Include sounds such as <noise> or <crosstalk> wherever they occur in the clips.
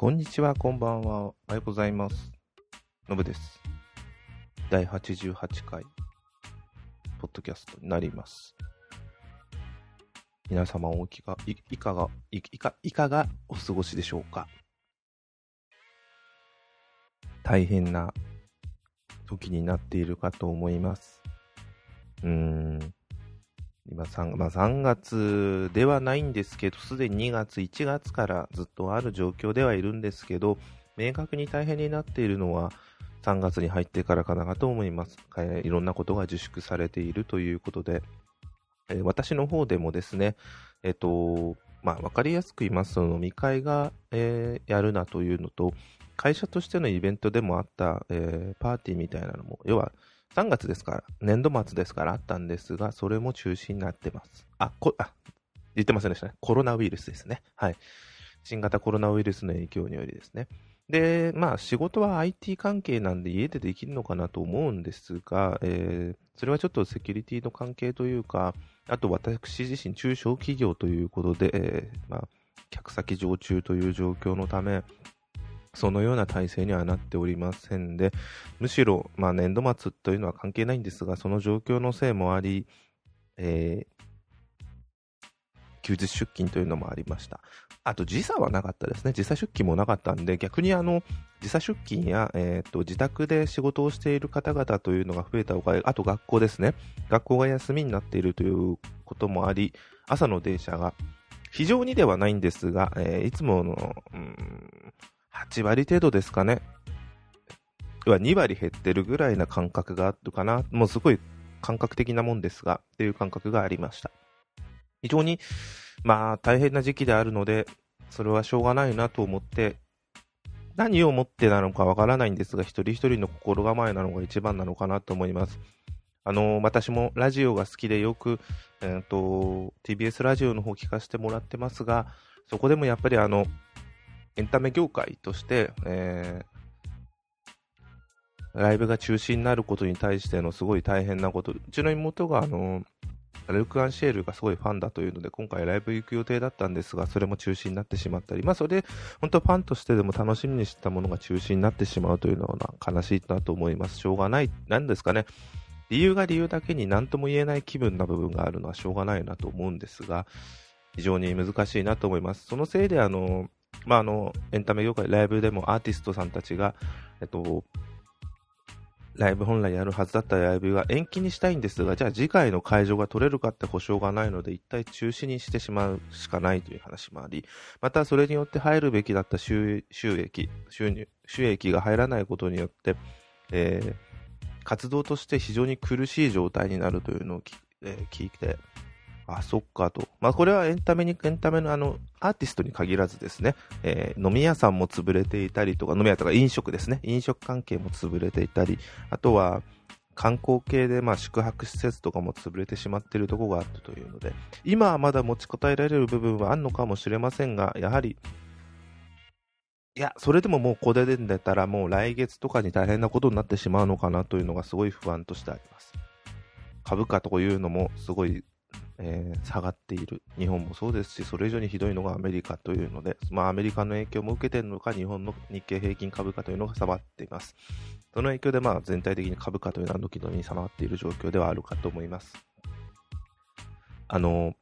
こんにちは、こんばんは。おはようございます。のぶです。第88回、ポッドキャストになります。皆様おきが、いいかが、いいか、いかがお過ごしでしょうか大変な時になっているかと思います。うーん。今3、まあ、3月ではないんですけど、すでに2月、1月からずっとある状況ではいるんですけど、明確に大変になっているのは3月に入ってからかなと思います。えーいろんなことが自粛されているということで、えー私の方でもですね、えっ、と、まあ、わかりやすく言いますと、飲み会が、えーやるなというのと、会社としてのイベントでもあった、えーパーティーみたいなのも、要は3月ですから、年度末ですからあったんですが、それも中止になってます。あ、こ、あ、言ってませんでしたね。コロナウイルスですね。はい。新型コロナウイルスの影響によりですね。で、まあ仕事は IT 関係なんで家でできるのかなと思うんですが、えーそれはちょっとセキュリティの関係というか、あと私自身中小企業ということで、えーまあ客先常駐という状況のため、そのような体制にはなっておりませんで、むしろ、まあ、年度末というのは関係ないんですが、その状況のせいもあり、えー休日出勤というのもありました。あと時差はなかったですね。時差出勤もなかったんで、逆にあの、時差出勤や、えーと、自宅で仕事をしている方々というのが増えたおかげ、あと学校ですね。学校が休みになっているということもあり、朝の電車が非常にではないんですが、えーいつもの、うん、8割程度ですかね。は2割減ってるぐらいな感覚があるかな。もうすごい感覚的なもんですが、っていう感覚がありました。非常に、まあ、大変な時期であるので、それはしょうがないなと思って、何をもってなのかわからないんですが、一人一人の心構えなのが一番なのかなと思います。あの、私もラジオが好きでよく、えっ、と、TBS ラジオの方聞かせてもらってますが、そこでもやっぱりあの、エンタメ業界として、えーライブが中止になることに対してのすごい大変なこと、うちの妹があの、ルク・アンシェールがすごいファンだというので、今回ライブ行く予定だったんですが、それも中止になってしまったり、まあそれで、本当ファンとしてでも楽しみにしてたものが中止になってしまうというのは悲しいなと思います。しょうがない、なんですかね。理由が理由だけに何とも言えない気分な部分があるのはしょうがないなと思うんですが、非常に難しいなと思います。そのせいで、あの、まあ、あの、エンタメ業界、ライブでもアーティストさんたちが、えっと、ライブ本来やるはずだったライブが延期にしたいんですが、じゃあ次回の会場が取れるかって保証がないので、一体中止にしてしまうしかないという話もあり、またそれによって入るべきだった収益、収入、収益が入らないことによって、えー活動として非常に苦しい状態になるというのを聞,、えー聞いて、あ、そっかと。まあ、これはエンタメに、エンタメのあの、アーティストに限らずですね、えー飲み屋さんも潰れていたりとか、飲み屋とか飲食ですね、飲食関係も潰れていたり、あとは、観光系で、まあ、宿泊施設とかも潰れてしまっているところがあったというので、今はまだ持ちこたえられる部分はあるのかもしれませんが、やはり、いや、それでももうこれで出たらもう来月とかに大変なことになってしまうのかなというのがすごい不安としてあります。株価というのもすごい、えー下がっている。日本もそうですし、それ以上にひどいのがアメリカというので、まあアメリカの影響も受けているのか、日本の日経平均株価というのが下がっています。その影響でまあ全体的に株価というのは軒並み下がっている状況ではあるかと思います。あの、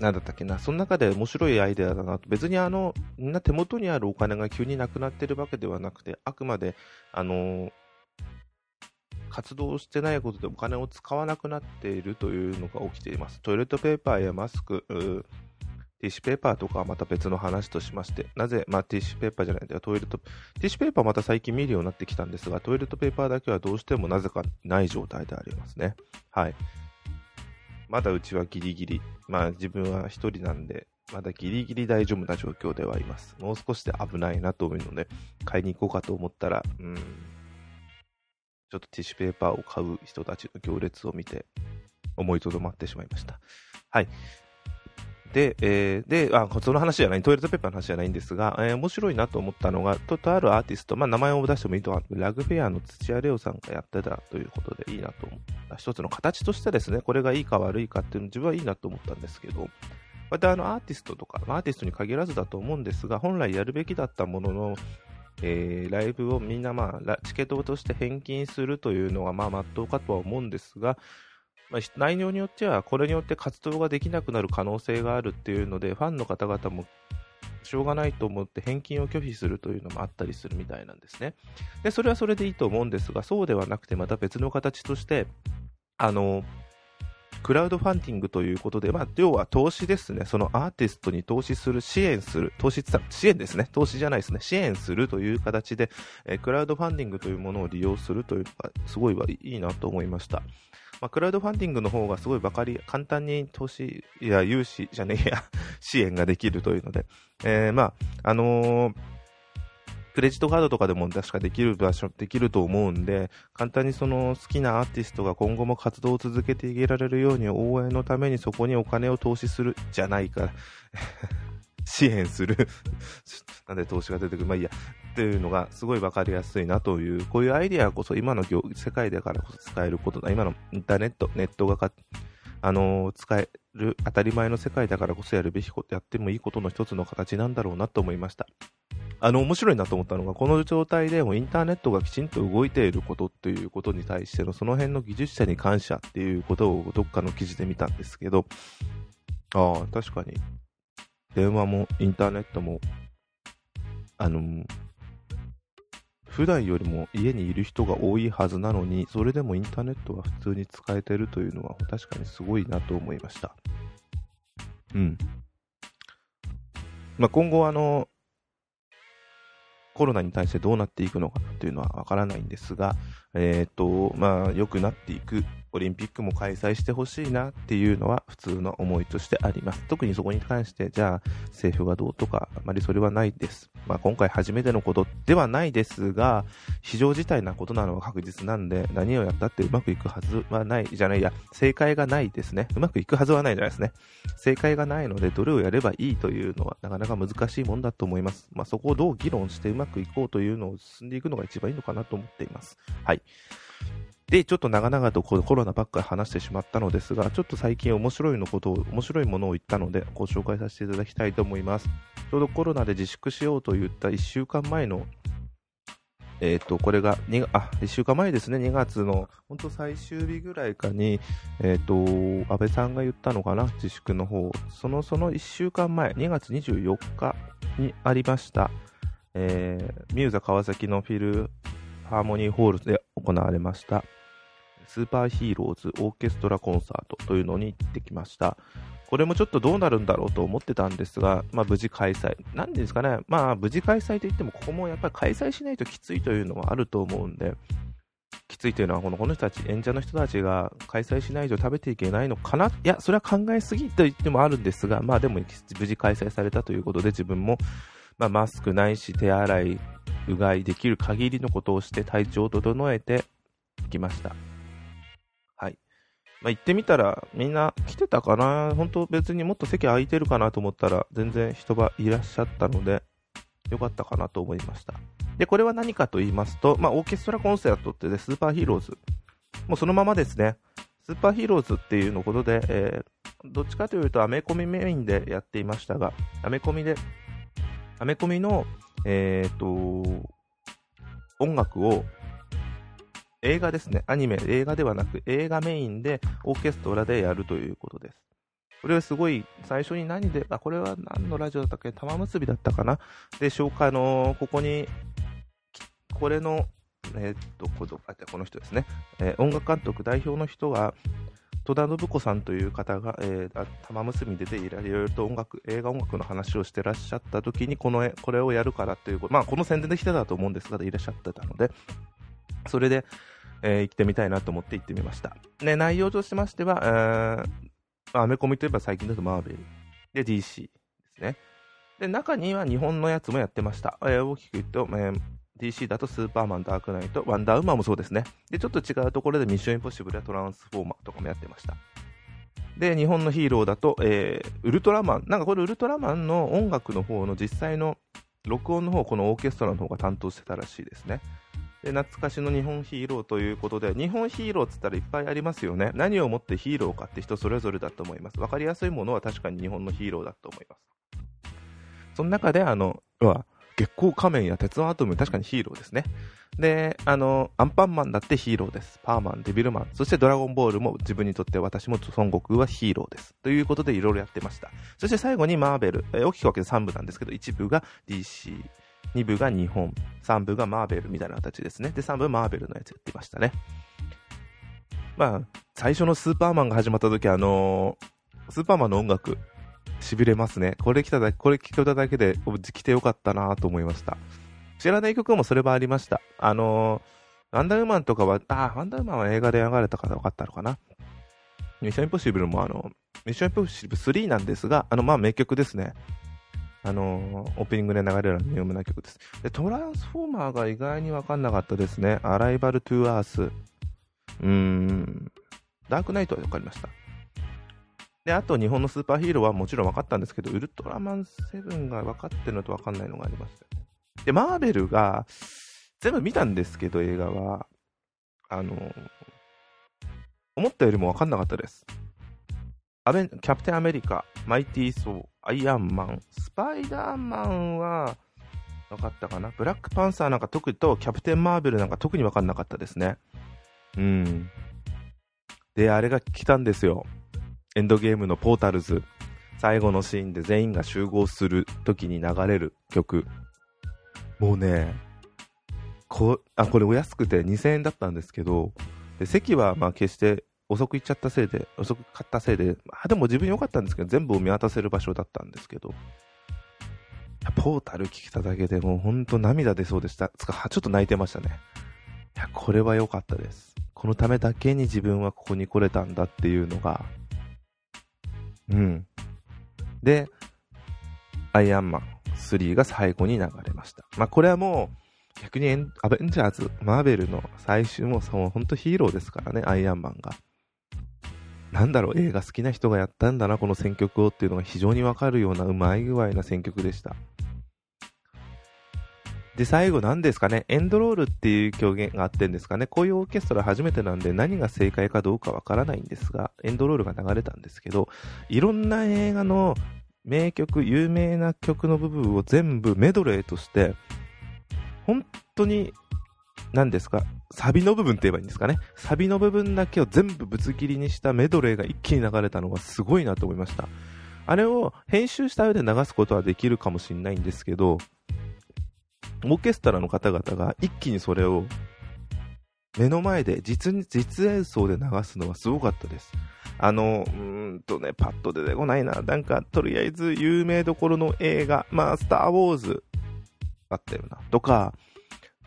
なんだったっけな、その中で面白いアイデアだなと、別にあの、みんな手元にあるお金が急になくなってるわけではなくて、あくまで、あの、活動してないことでお金を使わなくなっているというのが起きています。トイレットペーパーやマスク、ティッシュペーパーとかはまた別の話としまして、なぜ、まあ、ティッシュペーパーじゃないんだよ、トイレット、ティッシュペーパーまた最近見るようになってきたんですが、トイレットペーパーだけはどうしてもなぜかない状態でありますね。はい。まだうちはギリギリ、まあ自分は一人なんで、まだギリギリ大丈夫な状況ではいます。もう少しで危ないなと思うので、買いに行こうかと思ったら、うん、ちょっとティッシュペーパーを買う人たちの行列を見て、思いとどまってしまいました。はい。で、えーで、あ、その話じゃない、トイレットペーパーの話じゃないんですが、えー面白いなと思ったのが、と、とあるアーティスト、まあ、名前を出してもいいと思うラグフェアの土屋レオさんがやってたということでいいなと思った。一つの形としてですね、これがいいか悪いかっていうの自分はいいなと思ったんですけど、またあのアーティストとか、アーティストに限らずだと思うんですが、本来やるべきだったものの、えー、ライブをみんな、まあ、チケットとして返金するというのが、まあ、まっとうかとは思うんですが、まあ、内容によっては、これによって活動ができなくなる可能性があるっていうので、ファンの方々もしょうがないと思って返金を拒否するというのもあったりするみたいなんですね。で、それはそれでいいと思うんですが、そうではなくて、また別の形として、あの、クラウドファンディングということで、まあ、要は投資ですね。そのアーティストに投資する、支援する、投資支援ですね。投資じゃないですね。支援するという形で、え、クラウドファンディングというものを利用するというのが、すごいいいなと思いました。まあ、クラウドファンディングの方がすごいばかり、簡単に投資や融資じゃねえや、<laughs> 支援ができるというので、えー、まあ、あのークレジットカードとかでも確かできる場所、できると思うんで、簡単にその好きなアーティストが今後も活動を続けていけられるように応援のためにそこにお金を投資するじゃないか <laughs> 支援する <laughs> なんで投資が出てくるまあいいや。っていうのがすごいわかりやすいなという、こういうアイデアこそ今の世界だからこそ使えることだ。今のインターネット、ネットがか、あのー、使える当たり前の世界だからこそやるべきこと、やってもいいことの一つの形なんだろうなと思いました。あの、面白いなと思ったのが、この状態でもインターネットがきちんと動いていることっていうことに対しての、その辺の技術者に感謝っていうことをどっかの記事で見たんですけど、ああ、確かに、電話もインターネットも、あの、普段よりも家にいる人が多いはずなのに、それでもインターネットが普通に使えてるというのは確かにすごいなと思いました。うん。まあ、今後あの、コロナに対してどうなっていくのかというのはわからないんですが、えっ、ー、と、まあ、良くなっていくオリンピックも開催してほしいなっていうのは普通の思いとしてあります。特にそこに関して、じゃあ政府がどうとか、あまりそれはないです。まあ、今回初めてのことではないですが、非常事態なことなのは確実なんで、何をやったってうまくいくはずはない、じゃないや、正解がないですね。うまくいくはずはないじゃないですね。正解がないので、どれをやればいいというのはなかなか難しいもんだと思います。まあ、そこをどう議論してうまくいこうというのを進んでいくのが一番いいのかなと思っています。はい。で、ちょっと長々とコロナばっかり話してしまったのですが、ちょっと最近面白いのことを、面白いものを言ったので、ご紹介させていただきたいと思います。ちょうどコロナで自粛しようと言った1週間前の、えっ、ー、と、これが2、あ、1週間前ですね、2月の、本当最終日ぐらいかに、えっ、ー、と、安倍さんが言ったのかな、自粛の方。その、その1週間前、2月24日にありました、えー、ミューザ川崎のフィルハーモニーホールで行われました、スーパーヒーローズオーケストラコンサートというのに行ってきました。これもちょっとどうなるんだろうと思ってたんですが、まあ、無事開催。なんですかね、まあ、無事開催といっても、ここもやっぱり開催しないときついというのはあると思うんで、きついというのはこの、この人たち、演者の人たちが開催しないと食べていけないのかな？いや、それは考えすぎと言ってもあるんですが、まあでも無事開催されたということで、自分も、まあ、マスクないし、手洗い、うがいできる限りのことをして体調を整えてきました。まあ、行ってみたらみんな来てたかな？本当別にもっと席空いてるかなと思ったら全然人がいらっしゃったのでよかったかなと思いました。で、これは何かと言いますと、まあ、オーケストラコンサートってね、スーパーヒーローズ。もうそのままですね。スーパーヒーローズっていうのことで、えー、どっちかというとアメコミメインでやっていましたが、アメコミで、アメコミの、えっ、と、音楽を映画ですね、アニメ、映画ではなく映画メインでオーケストラでやるということです。これはすごい、最初に何で、あ、これは何のラジオだったっけ？玉結びだったかな？で、紹介の、ここに、これの、えー、っと、この人ですね、えー、音楽監督代表の人が、戸田信子さんという方が、えー、玉結びででいろいろと音楽、映画音楽の話をしてらっしゃった時に、この、これをやるからという、まあ、この宣伝で来てたと思うんですが、いらっしゃってたので、それで、えー、行ってみたいなと思って行ってみました。ね、内容としましては、えー、アメコミといえば最近だとマーベル。で、DC ですね。で、中には日本のやつもやってました。えー、大きく言うと、えー、DC だとスーパーマン、ダークナイト、ワンダーウーマンもそうですね。で、ちょっと違うところでミッションインポッシブルやトランスフォーマーとかもやってました。で、日本のヒーローだと、えー、ウルトラマン。なんかこれウルトラマンの音楽の方の実際の録音の方、このオーケストラの方が担当してたらしいですね。で懐かしの日本ヒーローということで、日本ヒーローっつったらいっぱいありますよね。何をもってヒーローかって人それぞれだと思います。わかりやすいものは確かに日本のヒーローだと思います。その中で、あの、は、月光仮面や鉄腕アトム、確かにヒーローですね。で、あの、アンパンマンだってヒーローです。パーマン、デビルマン、そしてドラゴンボールも自分にとって私も孫悟空はヒーローです。ということでいろいろやってました。そして最後にマーベル、え大きく分けて3部なんですけど、1部が DC、2部が日本、3部がマーベルみたいな形ですね。で、3部マーベルのやつやってましたね。まあ、最初のスーパーマンが始まった時、あのー、スーパーマンの音楽、痺れますね。これ来ただけ、これ聞けただけで、来てよかったなと思いました。知らない曲もそれはありました。あのー、ワンダーウーマンとかは、あ、ワンダーウーマンは映画で流れたから分かったのかな。ミッションインポッシブルもあの、ミッションインポッシブル3なんですが、あの、まあ名曲ですね。あのー、オープニングで流れる有名な曲です。で、トランスフォーマーが意外に分かんなかったですね。アライバル・トゥ・アース。うーん、ダークナイトは分かりました。で、あと日本のスーパーヒーローはもちろん分かったんですけど、ウルトラマン7が分かってるのと分かんないのがありましたね。で、マーベルが、全部見たんですけど、映画は。あのー、思ったよりも分かんなかったです。アベキャプテンアメリカ、マイティー・ソー、アイアンマン、スパイダーマンは分かったかな？ブラックパンサーなんか特にと、キャプテン・マーベルなんか特に分かんなかったですね。うん。で、あれが来たんですよ。エンドゲームのポータルズ。最後のシーンで全員が集合する時に流れる曲。もうね、こあこれお安くて2000円だったんですけど、で席はまあ決して遅く行っちゃったせいで、遅く買ったせいで、まあ、でも自分良かったんですけど、全部を見渡せる場所だったんですけど、ポータル聞いただけでもう本当涙出そうでした。つか、ちょっと泣いてましたね。いや、これは良かったです。このためだけに自分はここに来れたんだっていうのが、うん。で、アイアンマン3が最後に流れました。まあ、これはもう、逆にアベンジャーズ、マーベルの最終も、その本当ヒーローですからね、アイアンマンが。なんだろう、映画好きな人がやったんだな、この選曲をっていうのが非常にわかるようなうまい具合な選曲でした。で、最後何ですかね、エンドロールっていう表現があってんですかね、こういうオーケストラ初めてなんで何が正解かどうかわからないんですが、エンドロールが流れたんですけど、いろんな映画の名曲、有名な曲の部分を全部メドレーとして、本当に何ですか、サビの部分って言えばいいんですかね？サビの部分だけを全部ぶつ切りにしたメドレーが一気に流れたのがすごいなと思いました。あれを編集した上で流すことはできるかもしれないんですけど、オーケストラの方々が一気にそれを目の前で実実演奏で流すのはすごかったです。あの、うんとね、パッと出てこないな。なんか、とりあえず有名どころの映画、まあ、スター・ウォーズあったよな。とか、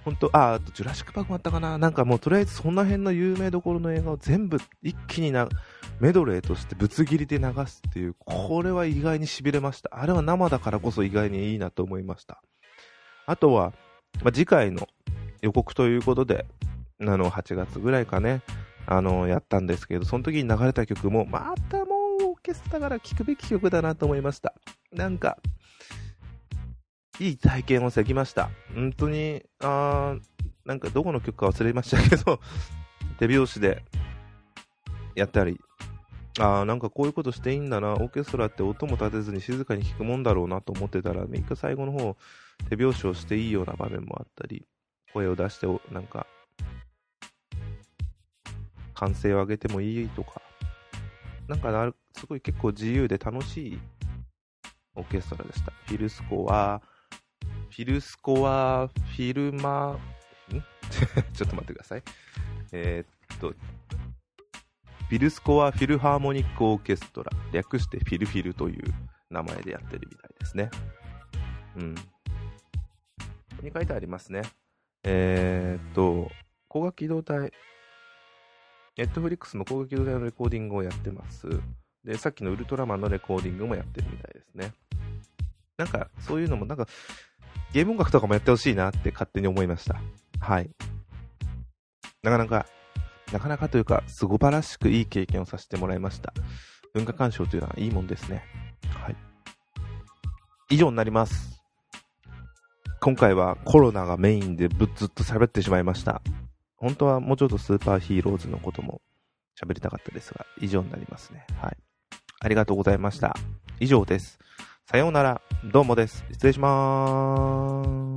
本当あ、あと、ジュラシック・パークもあったかななんかもう、とりあえずその辺の有名どころの映画を全部一気にな、メドレーとしてぶつ切りで流すっていう、これは意外に痺れました。あれは生だからこそ意外にいいなと思いました。あとは、まあ、次回の予告ということで、あの、8月ぐらいかね、あの、やったんですけど、その時に流れた曲も、またもうオーケストラから聴くべき曲だなと思いました。なんか、いい体験をできました。本当に、あなんかどこの曲か忘れましたけど、<laughs> 手拍子でやったり、ああ、なんかこういうことしていいんだな、オーケストラって音も立てずに静かに聴くもんだろうなと思ってたら、3日最後の方、手拍子をしていいような場面もあったり、声を出して、なんか、歓声を上げてもいいとか、なんかすごい結構自由で楽しいオーケストラでした。フィルスコは、フィルスコア、フィルマ、ん？<laughs> ちょっと待ってください。えー、っと、フィルスコアフィルハーモニックオーケストラ、略してフィルフィルという名前でやってるみたいですね。うん。ここに書いてありますね。えー、っと、光学機動隊、ネットフリックスの光学機動隊のレコーディングをやってます。で、さっきのウルトラマンのレコーディングもやってるみたいですね。なんか、そういうのも、なんか、ゲーム音楽とかもやってほしいなって勝手に思いました。はい。なかなか、なかなかというか、すごばらしくいい経験をさせてもらいました。文化鑑賞というのはいいもんですね。はい。以上になります。今回はコロナがメインでぶずっと喋ってしまいました。本当はもうちょっとスーパーヒーローズのことも喋りたかったですが、以上になりますね。はい。ありがとうございました。以上です。さようなら。どうもです。失礼しまーす。